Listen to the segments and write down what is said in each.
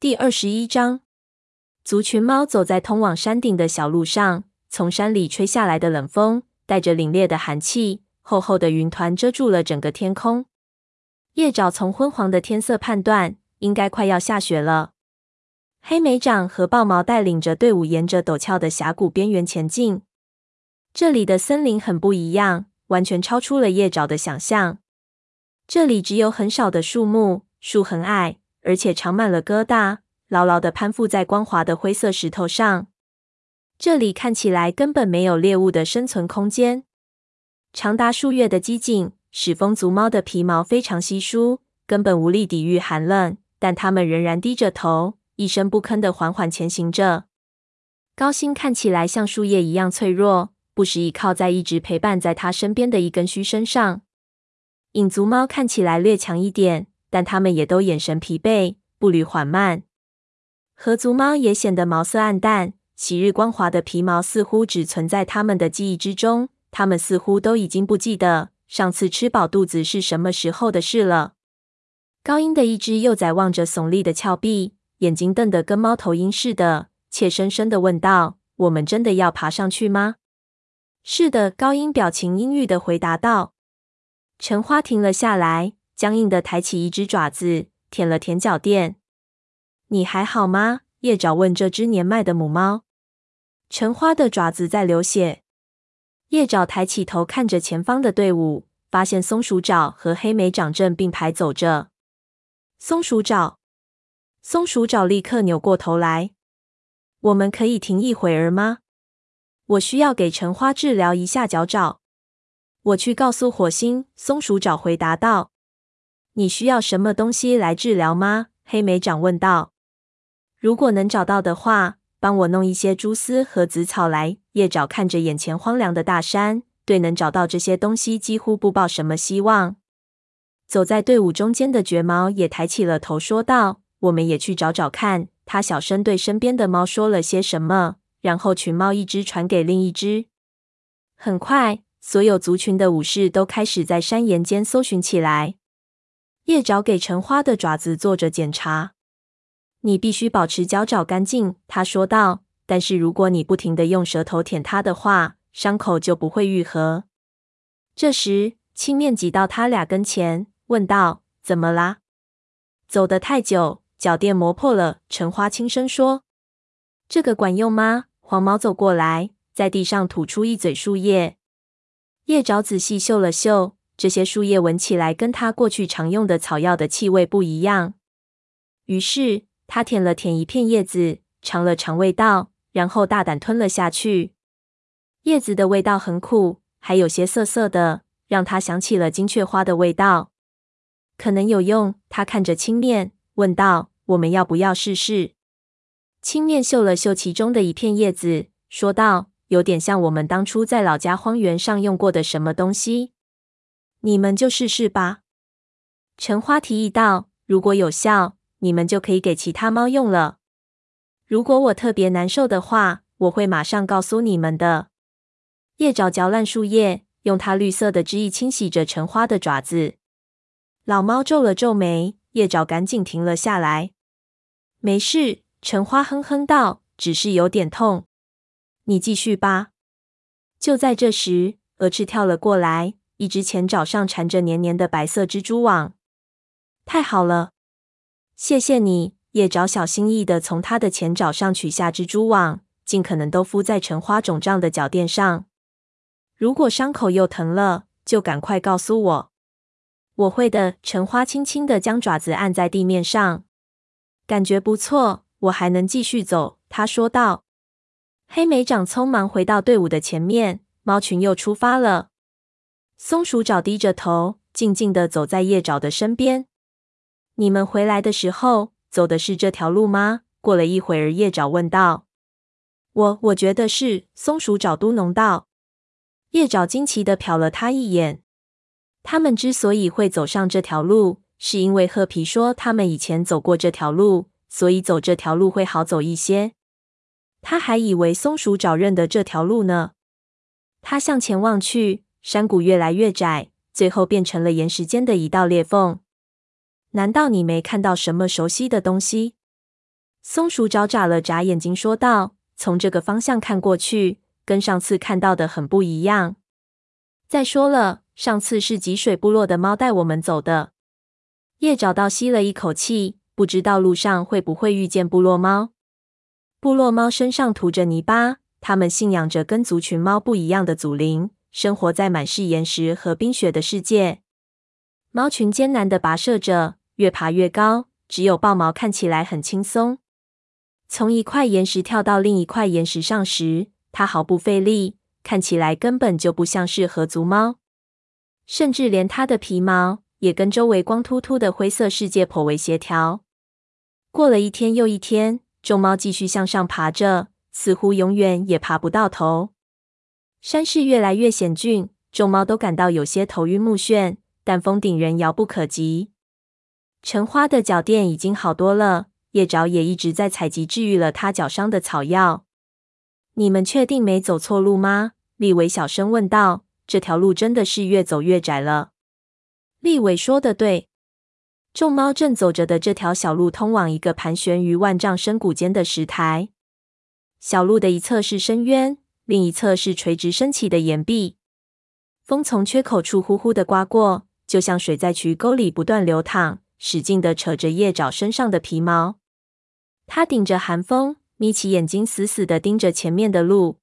第二十一章，族群猫走在通往山顶的小路上，从山里吹下来的冷风带着凛冽的寒气，厚厚的云团遮住了整个天空。叶爪从昏黄的天色判断，应该快要下雪了。黑莓掌和豹毛带领着队伍沿着陡峭的峡谷边缘前进。这里的森林很不一样，完全超出了叶爪的想象。这里只有很少的树木，树很矮。而且长满了疙瘩，牢牢地攀附在光滑的灰色石头上。这里看起来根本没有猎物的生存空间。长达数月的积紧使风族猫的皮毛非常稀疏，根本无力抵御寒冷。但它们仍然低着头，一声不吭地缓缓前行着。高星看起来像树叶一样脆弱，不时倚靠在一直陪伴在他身边的一根须身上。影族猫看起来略强一点。但它们也都眼神疲惫，步履缓慢。河族猫也显得毛色暗淡，昔日光滑的皮毛似乎只存在它们的记忆之中。它们似乎都已经不记得上次吃饱肚子是什么时候的事了。高音的一只幼崽望着耸立的峭壁，眼睛瞪得跟猫头鹰似的，怯生生的问道：“我们真的要爬上去吗？”“是的。”高音表情阴郁的回答道。橙花停了下来。僵硬的抬起一只爪子，舔了舔脚垫。你还好吗？叶爪问这只年迈的母猫。橙花的爪子在流血。叶爪抬起头看着前方的队伍，发现松鼠爪和黑莓掌正并排走着。松鼠爪，松鼠爪立刻扭过头来。我们可以停一会儿吗？我需要给橙花治疗一下脚爪。我去告诉火星。松鼠爪回答道。你需要什么东西来治疗吗？黑莓长问道。如果能找到的话，帮我弄一些蛛丝和紫草来。叶爪看着眼前荒凉的大山，对能找到这些东西几乎不抱什么希望。走在队伍中间的绝猫也抬起了头，说道：“我们也去找找看。”他小声对身边的猫说了些什么，然后群猫一只传给另一只。很快，所有族群的武士都开始在山岩间搜寻起来。叶爪给橙花的爪子做着检查。你必须保持脚爪干净，他说道。但是如果你不停地用舌头舔它的话，伤口就不会愈合。这时，青面挤到他俩跟前，问道：“怎么啦？走得太久，脚垫磨破了。”橙花轻声说：“这个管用吗？”黄毛走过来，在地上吐出一嘴树叶。叶爪仔细嗅了嗅。这些树叶闻起来跟他过去常用的草药的气味不一样。于是他舔了舔一片叶子，尝了尝味道，然后大胆吞了下去。叶子的味道很苦，还有些涩涩的，让他想起了金雀花的味道。可能有用。他看着青面，问道：“我们要不要试试？”青面嗅了嗅其中的一片叶子，说道：“有点像我们当初在老家荒原上用过的什么东西。”你们就试试吧。橙花提议道：“如果有效，你们就可以给其他猫用了。如果我特别难受的话，我会马上告诉你们的。”叶爪嚼烂树叶，用它绿色的汁液清洗着橙花的爪子。老猫皱了皱眉，叶爪赶紧停了下来。“没事。”橙花哼哼道，“只是有点痛。你继续吧。”就在这时，蛾翅跳了过来。一只前爪上缠着黏黏的白色蜘蛛网，太好了，谢谢你。叶爪小心翼翼的从它的前爪上取下蜘蛛网，尽可能都敷在橙花肿胀的脚垫上。如果伤口又疼了，就赶快告诉我。我会的。橙花轻轻的将爪子按在地面上，感觉不错，我还能继续走。他说道。黑莓长匆忙回到队伍的前面，猫群又出发了。松鼠爪低着头，静静地走在叶爪的身边。你们回来的时候走的是这条路吗？过了一会儿，叶爪问道。我我觉得是。松鼠爪嘟噥道。叶爪惊奇地瞟了他一眼。他们之所以会走上这条路，是因为褐皮说他们以前走过这条路，所以走这条路会好走一些。他还以为松鼠爪认得这条路呢。他向前望去。山谷越来越窄，最后变成了岩石间的一道裂缝。难道你没看到什么熟悉的东西？松鼠爪眨了眨眼睛，说道：“从这个方向看过去，跟上次看到的很不一样。再说了，上次是吉水部落的猫带我们走的。”叶找到吸了一口气，不知道路上会不会遇见部落猫。部落猫身上涂着泥巴，它们信仰着跟族群猫不一样的祖灵，生活在满是岩石和冰雪的世界。猫群艰难地跋涉着，越爬越高，只有豹毛看起来很轻松。从一块岩石跳到另一块岩石上时，它毫不费力，看起来根本就不像是合足猫，甚至连它的皮毛也跟周围光秃秃的灰色世界颇为协调。过了一天又一天，众猫继续向上爬着，似乎永远也爬不到头。山势越来越险峻，众猫都感到有些头晕目眩，但峰顶仍遥不可及。橙花的脚垫已经好多了。叶爪也一直在采集治愈了他脚伤的草药。你们确定没走错路吗？利伟小声问道。这条路真的是越走越窄了。利伟说的对，众猫正走着的这条小路通往一个盘旋于万丈深谷间的石台。小路的一侧是深渊，另一侧是垂直升起的岩壁。风从缺口处呼呼的刮过，就像水在渠沟里不断流淌，使劲的扯着叶爪身上的皮毛。他顶着寒风，眯起眼睛，死死地盯着前面的路。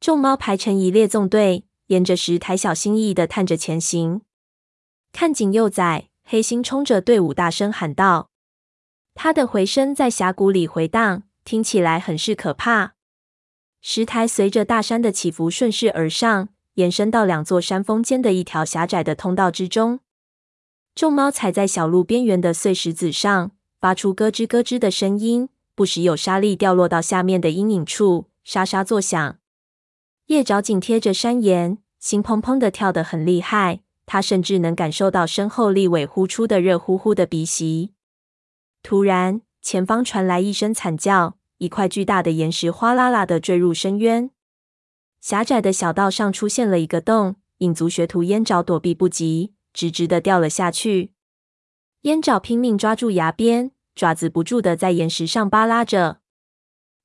众猫排成一列纵队，沿着石台小心翼翼地探着前行。看紧幼崽，黑猩冲着队伍大声喊道：“他的回声在峡谷里回荡，听起来很是可怕。”石台随着大山的起伏顺势而上，延伸到两座山峰间的一条狭窄的通道之中。众猫踩在小路边缘的碎石子上。发出咯吱咯吱的声音，不时有沙粒掉落到下面的阴影处，沙沙作响。叶爪紧贴着山岩，心砰砰的跳得很厉害。他甚至能感受到身后立尾呼出的热乎乎的鼻息。突然，前方传来一声惨叫，一块巨大的岩石哗啦啦的坠入深渊。狭窄的小道上出现了一个洞，影族学徒烟爪躲避不及，直直的掉了下去。烟爪拼命抓住崖边。爪子不住的在岩石上扒拉着，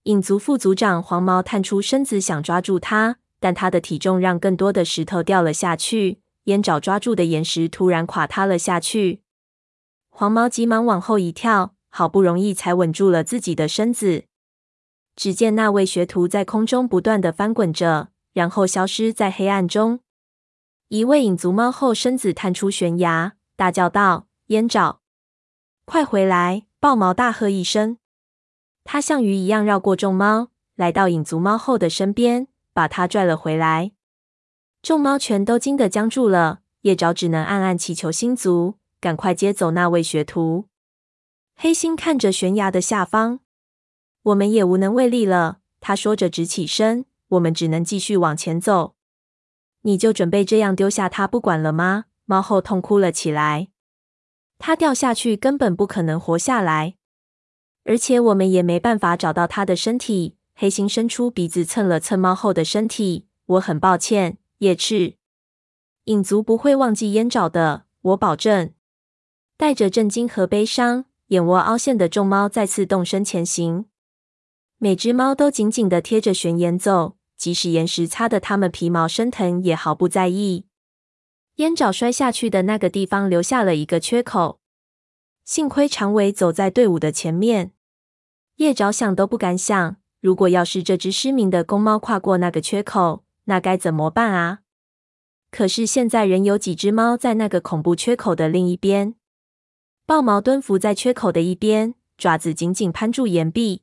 影族副族长黄毛探出身子想抓住他，但他的体重让更多的石头掉了下去。烟爪抓住的岩石突然垮塌了下去，黄毛急忙往后一跳，好不容易才稳住了自己的身子。只见那位学徒在空中不断的翻滚着，然后消失在黑暗中。一位影族猫后身子探出悬崖，大叫道：“烟爪，快回来！”豹毛大喝一声，他像鱼一样绕过众猫，来到影族猫后的身边，把它拽了回来。众猫全都惊得僵住了，叶爪只能暗暗祈求星族赶快接走那位学徒。黑猩看着悬崖的下方，我们也无能为力了。他说着直起身，我们只能继续往前走。你就准备这样丢下他不管了吗？猫后痛哭了起来。他掉下去根本不可能活下来，而且我们也没办法找到他的身体。黑心伸出鼻子蹭了蹭猫后的身体。我很抱歉，叶赤。影族不会忘记烟爪的，我保证。带着震惊和悲伤，眼窝凹陷的众猫再次动身前行。每只猫都紧紧地贴着悬崖走，即使岩石擦得它们皮毛生疼，也毫不在意。烟爪摔下去的那个地方留下了一个缺口，幸亏长尾走在队伍的前面。叶爪想都不敢想，如果要是这只失明的公猫跨过那个缺口，那该怎么办啊？可是现在仍有几只猫在那个恐怖缺口的另一边。豹毛蹲伏在缺口的一边，爪子紧紧攀住岩壁。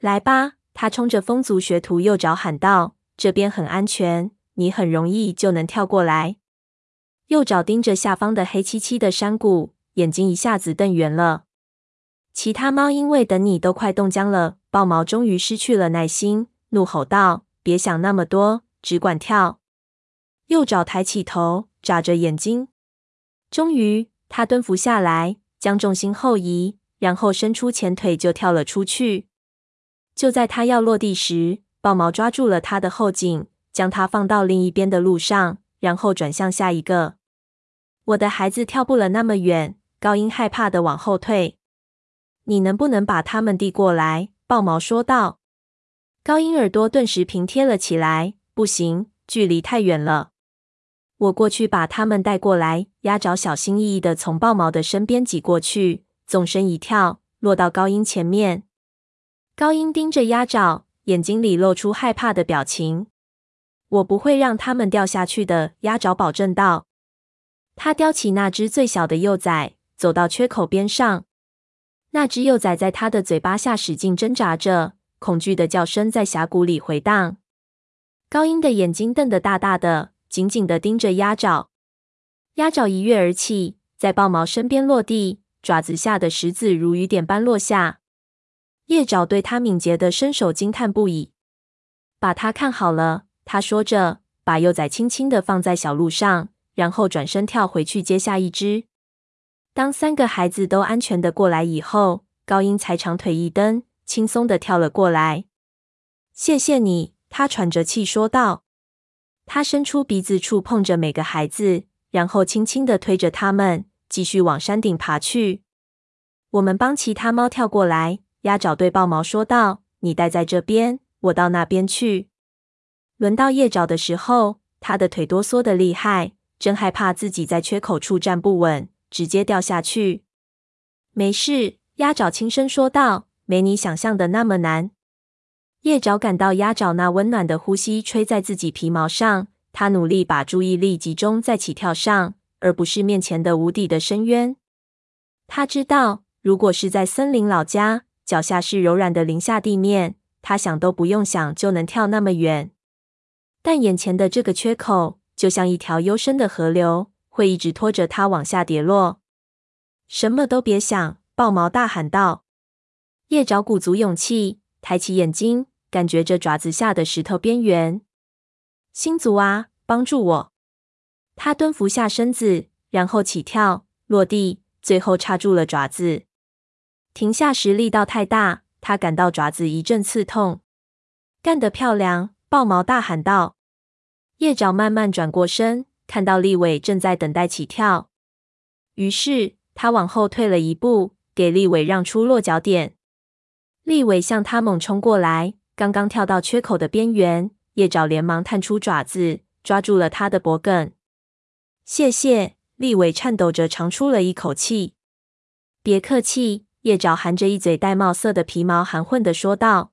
来吧，他冲着风族学徒右爪喊道：“这边很安全，你很容易就能跳过来。”右爪盯着下方的黑漆漆的山谷，眼睛一下子瞪圆了。其他猫因为等你都快冻僵了，豹毛终于失去了耐心，怒吼道：“别想那么多，只管跳！”右爪抬起头，眨着眼睛。终于，他蹲伏下来，将重心后移，然后伸出前腿就跳了出去。就在他要落地时，豹毛抓住了他的后颈，将他放到另一边的路上。然后转向下一个。我的孩子跳不了那么远。高音害怕的往后退。你能不能把他们递过来？”豹毛说道。高音耳朵顿时平贴了起来。“不行，距离太远了。我过去把他们带过来。”鸭爪小心翼翼的从豹毛的身边挤过去，纵身一跳，落到高音前面。高音盯着鸭爪，眼睛里露出害怕的表情。“我不会让它们掉下去的。”鸭爪保证道。他叼起那只最小的幼崽，走到缺口边上。那只幼崽在他的嘴巴下使劲挣扎着，恐惧的叫声在峡谷里回荡。高音的眼睛瞪得大大的，紧紧地盯着鸭爪。鸭爪一跃而起，在豹毛身边落地，爪子下的石子如雨点般落下。叶爪对他敏捷的身手惊叹不已。把它看好了，他说着，把幼崽轻轻地放在小路上。然后转身跳回去接下一只。当三个孩子都安全的过来以后，高音才长腿一蹬，轻松的跳了过来。谢谢你，他喘着气说道。他伸出鼻子触碰着每个孩子，然后轻轻的推着他们，继续往山顶爬去。我们帮其他猫跳过来。鸭爪对豹毛说道：“你待在这边，我到那边去。”轮到叶爪的时候，他的腿哆嗦的厉害。真害怕自己在缺口处站不稳，直接掉下去。没事，鸭爪轻声说道：“没你想象的那么难。”叶爪感到鸭爪那温暖的呼吸吹在自己皮毛上，他努力把注意力集中在起跳上，而不是面前的无底的深渊。他知道，如果是在森林老家，脚下是柔软的林下地面，他想都不用想就能跳那么远。但眼前的这个缺口，就像一条幽深的河流，会一直拖着它往下跌落。什么都别想！豹毛大喊道。叶爪鼓足勇气，抬起眼睛，感觉着爪子下的石头边缘。星族啊，帮助我！他蹲伏下身子，然后起跳，落地，最后插住了爪子。停下时力道太大，他感到爪子一阵刺痛。干得漂亮！豹毛大喊道。叶爪慢慢转过身，看到立伟正在等待起跳，于是他往后退了一步，给立伟让出落脚点。立伟向他猛冲过来，刚刚跳到缺口的边缘，叶爪连忙探出爪子，抓住了他的脖颈。谢谢，立伟颤抖着长出了一口气。别客气，叶爪含着一嘴玳瑁色的皮毛，含混的说道。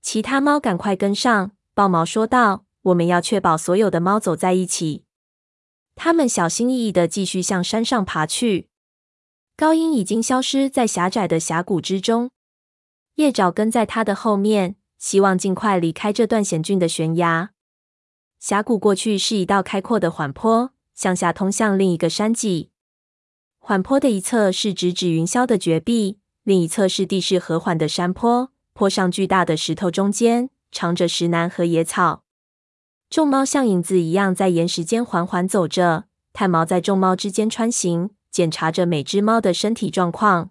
其他猫赶快跟上，豹毛说道。我们要确保所有的猫走在一起。他们小心翼翼的继续向山上爬去。高音已经消失在狭窄的峡谷之中。叶爪跟在他的后面，希望尽快离开这段险峻的悬崖。峡谷过去是一道开阔的缓坡，向下通向另一个山脊。缓坡的一侧是直指云霄的绝壁，另一侧是地势和缓的山坡。坡上巨大的石头中间藏着石楠和野草。众猫像影子一样在岩石间缓缓走着，炭毛在众猫之间穿行，检查着每只猫的身体状况。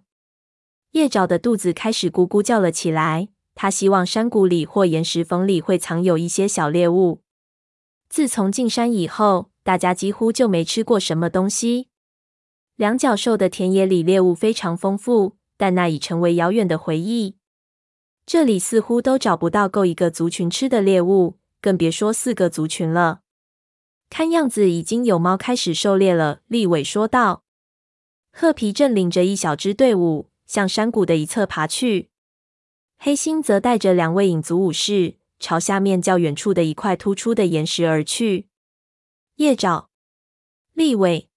叶爪的肚子开始咕咕叫了起来，他希望山谷里或岩石缝里会藏有一些小猎物。自从进山以后，大家几乎就没吃过什么东西。两脚兽的田野里猎物非常丰富，但那已成为遥远的回忆。这里似乎都找不到够一个族群吃的猎物。更别说四个族群了。看样子已经有猫开始狩猎了，立伟说道。褐皮正领着一小支队伍向山谷的一侧爬去，黑心则带着两位影族武士朝下面较远处的一块突出的岩石而去。夜爪、立伟、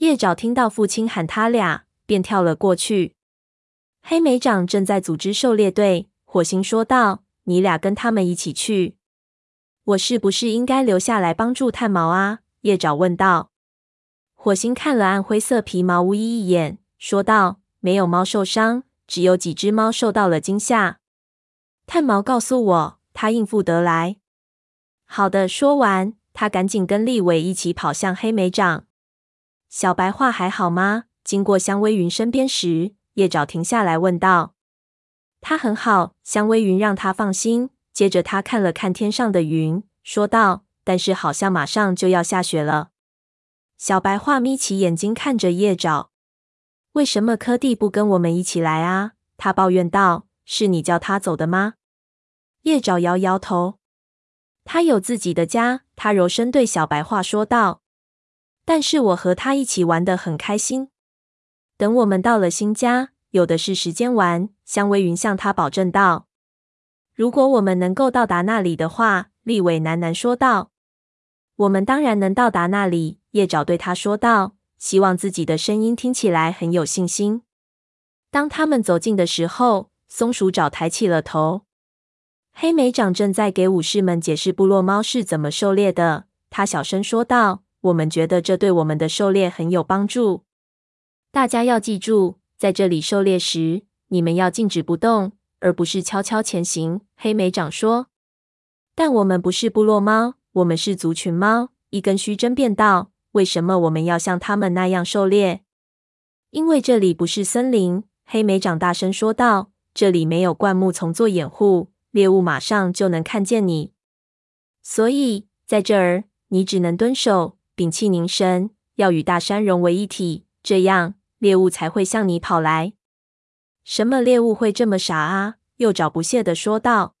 叶爪听到父亲喊他俩，便跳了过去。黑莓长正在组织狩猎队，火星说道：“你俩跟他们一起去。”我是不是应该留下来帮助炭毛啊？叶爪问道。火星看了暗灰色皮毛巫医一眼，说道：“没有猫受伤，只有几只猫受到了惊吓。”炭毛告诉我，他应付得来。好的。说完，他赶紧跟立伟一起跑向黑莓长。小白话还好吗？经过香薇云身边时，叶爪停下来问道。他很好，香薇云让他放心。接着，他看了看天上的云，说道：“但是好像马上就要下雪了。”小白话眯起眼睛看着叶爪。为什么柯蒂不跟我们一起来啊？他抱怨道：“是你叫他走的吗？”叶爪摇摇头：“他有自己的家。”他柔声对小白话说道：“但是我和他一起玩得很开心。等我们到了新家，有的是时间玩。”香微云向他保证道：“如果我们能够到达那里的话。”立伟喃喃说道：“我们当然能到达那里。”叶爪对他说道，希望自己的声音听起来很有信心。当他们走近的时候，松鼠爪抬起了头。黑莓长正在给武士们解释部落猫是怎么狩猎的。他小声说道：“我们觉得这对我们的狩猎很有帮助。大家要记住，在这里狩猎时，你们要静止不动，而不是悄悄前行。”黑莓长说。但我们不是部落猫，我们是族群猫。一根须争辩道：“为什么我们要像他们那样狩猎？”因为这里不是森林。黑莓长大声说道：“这里没有灌木丛做掩护，猎物马上就能看见你。所以在这儿，你只能蹲守，屏气凝神，要与大山融为一体，这样猎物才会向你跑来。”什么猎物会这么傻啊？又找不屑地说道。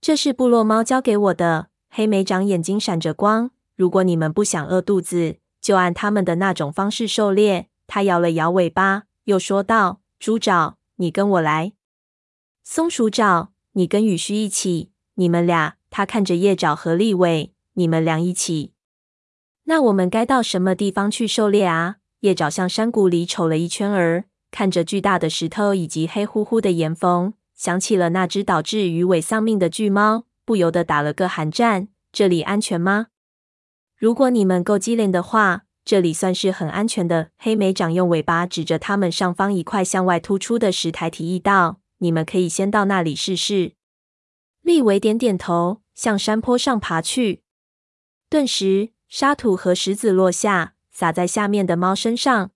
这是部落猫教给我的。黑莓长眼睛闪着光。如果你们不想饿肚子，就按他们的那种方式狩猎。他摇了摇尾巴，又说道：“猪爪，你跟我来；松鼠爪，你跟羽须一起。你们俩。”他看着叶爪和立尾：“你们俩一起。那我们该到什么地方去狩猎啊？”叶爪向山谷里瞅了一圈儿，看着巨大的石头以及黑乎乎的岩缝。想起了那只导致鱼尾丧命的巨猫，不由得打了个寒战。这里安全吗？如果你们够机灵的话，这里算是很安全的。黑莓长用尾巴指着他们上方一块向外突出的石台，提议道：“你们可以先到那里试试。”利维点点头，向山坡上爬去。顿时，沙土和石子落下，洒在下面的猫身上。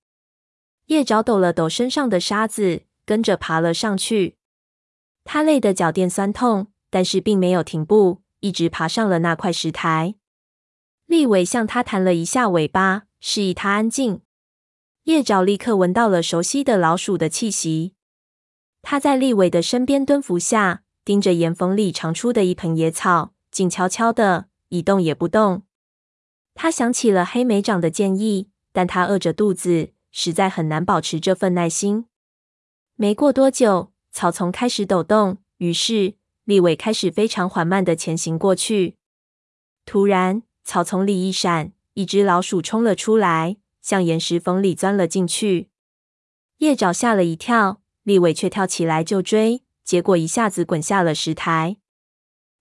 叶爪抖了抖身上的沙子，跟着爬了上去。他累得脚垫酸痛，但是并没有停步，一直爬上了那块石台。立伟向他弹了一下尾巴，示意他安静。叶爪立刻闻到了熟悉的老鼠的气息。他在立伟的身边蹲伏下，盯着岩缝里长出的一盆野草，静悄悄的，一动也不动。他想起了黑莓长的建议，但他饿着肚子，实在很难保持这份耐心。没过多久。草丛开始抖动，于是立伟开始非常缓慢地前行过去。突然，草丛里一闪，一只老鼠冲了出来，向岩石缝里钻了进去。叶爪吓了一跳，立伟却跳起来就追，结果一下子滚下了石台。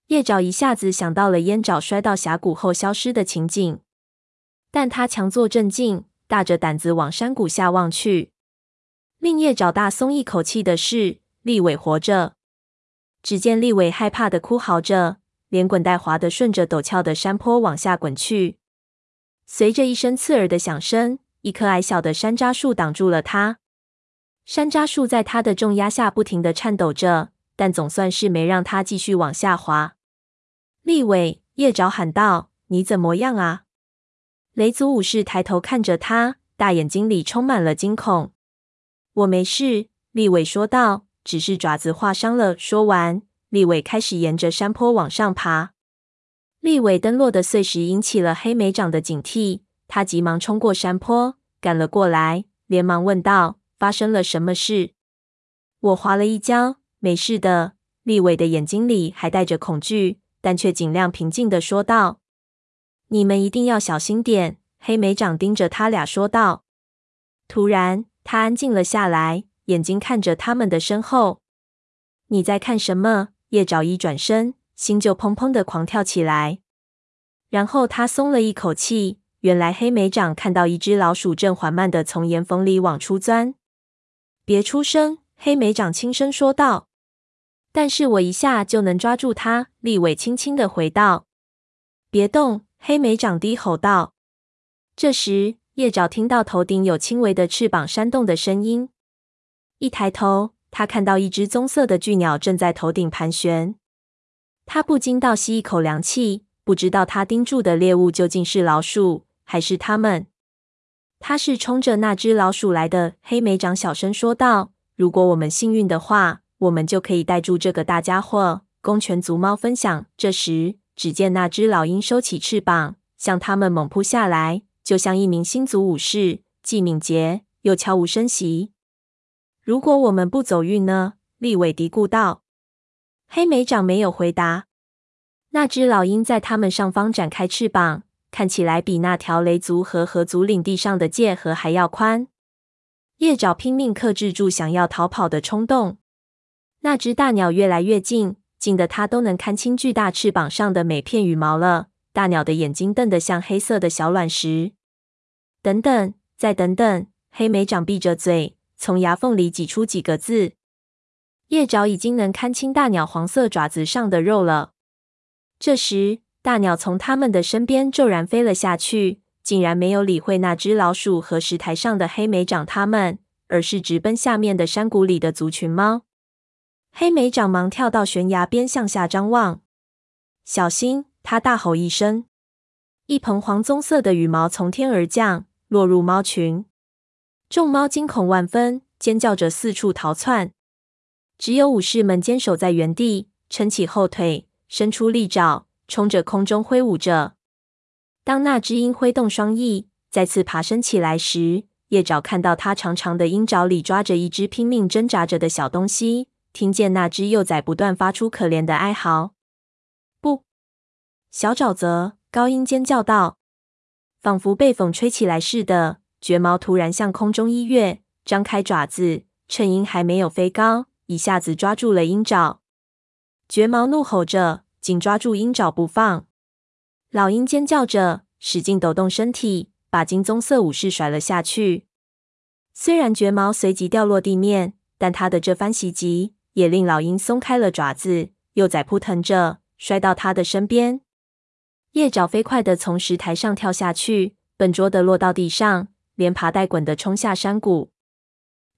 叶爪一下子想到了烟爪摔到峡谷后消失的情景，但他强作镇静，大着胆子往山谷下望去。令叶爪大松一口气的是。利伟活着。只见利伟害怕的哭嚎着，连滚带滑的顺着陡峭的山坡往下滚去。随着一声刺耳的响声，一棵矮小的山楂树挡住了他。山楂树在他的重压下不停的颤抖着，但总算是没让他继续往下滑。利伟，叶爪喊道：“你怎么样啊？”雷族武士抬头看着他，大眼睛里充满了惊恐。“我没事。”利伟说道。只是爪子划伤了。说完，利伟开始沿着山坡往上爬。利伟登落的碎石引起了黑莓长的警惕，他急忙冲过山坡，赶了过来，连忙问道：“发生了什么事？”我滑了一跤，没事的。利伟的眼睛里还带着恐惧，但却尽量平静地说道：“你们一定要小心点。”黑莓长盯着他俩说道。突然，他安静了下来。眼睛看着他们的身后，你在看什么？叶爪一转身，心就砰砰的狂跳起来。然后他松了一口气，原来黑莓长看到一只老鼠正缓慢的从岩缝里往出钻。别出声，黑莓长轻声说道。但是我一下就能抓住它。立伟轻轻的回道。别动，黑莓长低吼道。这时，叶爪听到头顶有轻微的翅膀扇动的声音。一抬头，他看到一只棕色的巨鸟正在头顶盘旋。他不禁倒吸一口凉气，不知道他盯住的猎物究竟是老鼠还是他们。他是冲着那只老鼠来的。黑莓长小声说道：“如果我们幸运的话，我们就可以带住这个大家伙。”公犬族猫分享。这时，只见那只老鹰收起翅膀，向他们猛扑下来，就像一名星族武士，既敏捷又悄无声息。如果我们不走运呢？利伟嘀咕道。黑莓长没有回答。那只老鹰在他们上方展开翅膀，看起来比那条雷族和河族领地上的界河还要宽。叶爪拼命克制住想要逃跑的冲动。那只大鸟越来越近，近的他都能看清巨大翅膀上的每片羽毛了。大鸟的眼睛瞪得像黑色的小卵石。等等，再等等！黑莓长闭着嘴，从牙缝里挤出几个字。叶爪已经能看清大鸟黄色爪子上的肉了。这时，大鸟从他们的身边骤然飞了下去，竟然没有理会那只老鼠和石台上的黑莓长他们，而是直奔下面的山谷里的族群猫。黑莓长忙跳到悬崖边向下张望，小心！他大吼一声，一蓬黄棕色的羽毛从天而降，落入猫群。众猫惊恐万分，尖叫着四处逃窜。只有武士们坚守在原地，撑起后腿，伸出利爪，冲着空中挥舞着。当那只鹰挥动双翼，再次爬升起来时，叶爪看到它长长的鹰爪里抓着一只拼命挣扎着的小东西。听见那只幼崽不断发出可怜的哀嚎。不，小沼泽！高音尖叫道，仿佛被风吹起来似的。绝毛突然向空中一跃，张开爪子，趁鹰还没有飞高，一下子抓住了鹰爪。绝毛怒吼着，紧抓住鹰爪不放。老鹰尖叫着，使劲抖动身体，把金棕色武士甩了下去。虽然绝毛随即掉落地面，但他的这番袭击。也令老鹰松开了爪子，幼崽扑腾着摔到他的身边。叶爪飞快地从石台上跳下去，笨拙地落到地上，连爬带滚地冲下山谷。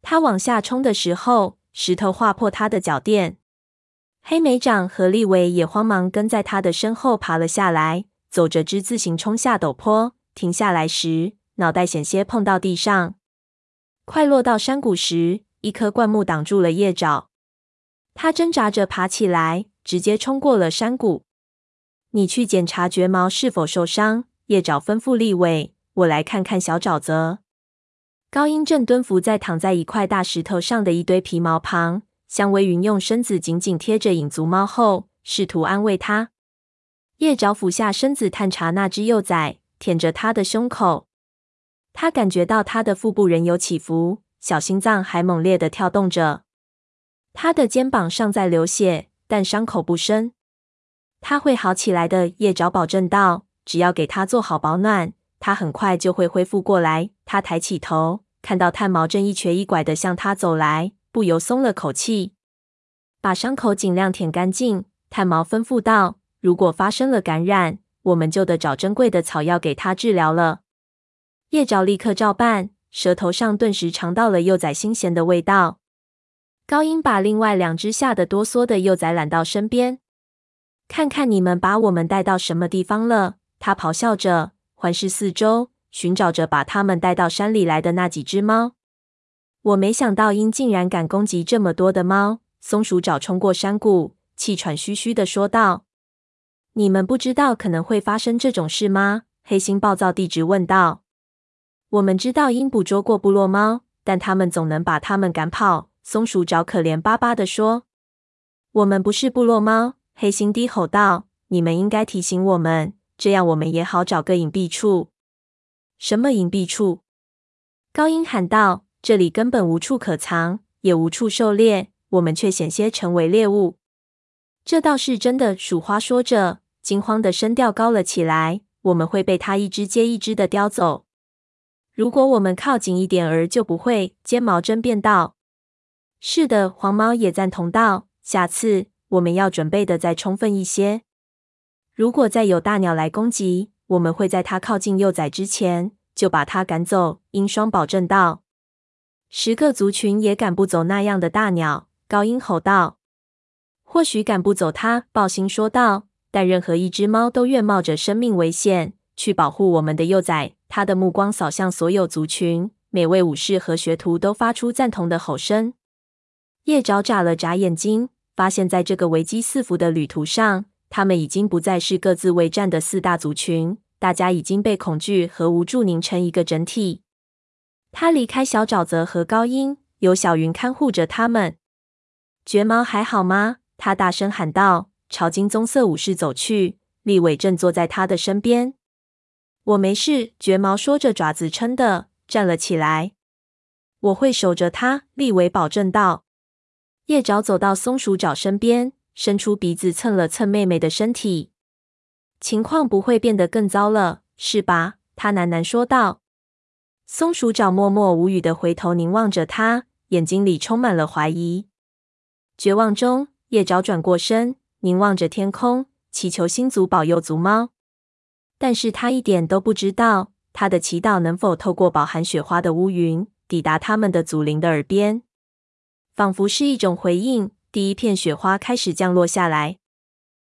他往下冲的时候，石头划破他的脚垫。黑莓长和利维也慌忙跟在他的身后爬了下来，走着之字形冲下陡坡。停下来时，脑袋险些碰到地上。快落到山谷时，一棵灌木挡住了叶爪。他挣扎着爬起来，直接冲过了山谷。你去检查绝毛是否受伤。叶爪吩咐立伟：“我来看看小沼泽。”高音正蹲伏在躺在一块大石头上的一堆皮毛旁，香微云用身子紧紧贴着影族猫后，试图安慰它。叶爪俯下身子探查那只幼崽，舔着它的胸口。他感觉到它的腹部仍有起伏，小心脏还猛烈地跳动着。他的肩膀尚在流血，但伤口不深。他会好起来的，叶爪保证道。只要给他做好保暖，他很快就会恢复过来。他抬起头，看到炭毛正一瘸一拐的向他走来，不由松了口气。把伤口尽量舔干净，炭毛吩咐道。如果发生了感染，我们就得找珍贵的草药给他治疗了。叶爪立刻照办，舌头上顿时尝到了幼崽新鲜的味道。高音把另外两只吓得哆嗦的幼崽揽到身边，看看你们把我们带到什么地方了！他咆哮着，环视四周，寻找着把他们带到山里来的那几只猫。我没想到鹰竟然敢攻击这么多的猫。松鼠爪冲过山谷，气喘吁吁地说道：“你们不知道可能会发生这种事吗？”黑心暴躁地质问道。“我们知道鹰捕捉过部落猫，但他们总能把它们赶跑。”松鼠爪可怜巴巴地说：“我们不是部落猫。”黑心低吼道：“你们应该提醒我们，这样我们也好找个隐蔽处。”“什么隐蔽处？”高音喊道：“这里根本无处可藏，也无处狩猎，我们却险些成为猎物。”“这倒是真的。”鼠花说着，惊慌的声调高了起来：“我们会被它一只接一只的叼走。如果我们靠近一点儿，就不会。”尖毛争辩道。是的，黄毛也赞同道：“下次我们要准备的再充分一些。如果再有大鸟来攻击，我们会在它靠近幼崽之前就把它赶走。”鹰双保证道：“十个族群也赶不走那样的大鸟。”高音吼道：“或许赶不走它。”暴星说道：“但任何一只猫都愿冒着生命危险去保护我们的幼崽。”他的目光扫向所有族群，每位武士和学徒都发出赞同的吼声。叶爪眨了眨眼睛，发现在这个危机四伏的旅途上，他们已经不再是各自为战的四大族群，大家已经被恐惧和无助凝成一个整体。他离开小沼泽和高音，由小云看护着他们。绝毛还好吗？他大声喊道，朝金棕色武士走去。立伟正坐在他的身边。我没事，绝毛说着，爪子撑的站了起来。我会守着他，立伟保证道。叶爪走到松鼠爪身边，伸出鼻子蹭了蹭妹妹的身体。情况不会变得更糟了，是吧？他喃喃说道。松鼠爪默默无语的回头凝望着他，眼睛里充满了怀疑。绝望中，叶爪转过身，凝望着天空。祈求星族保佑族猫，但是他一点都不知道，他的祈祷能否透过饱含雪花的乌云，抵达他们的祖灵的耳边。仿佛是一种回应，第一片雪花开始降落下来。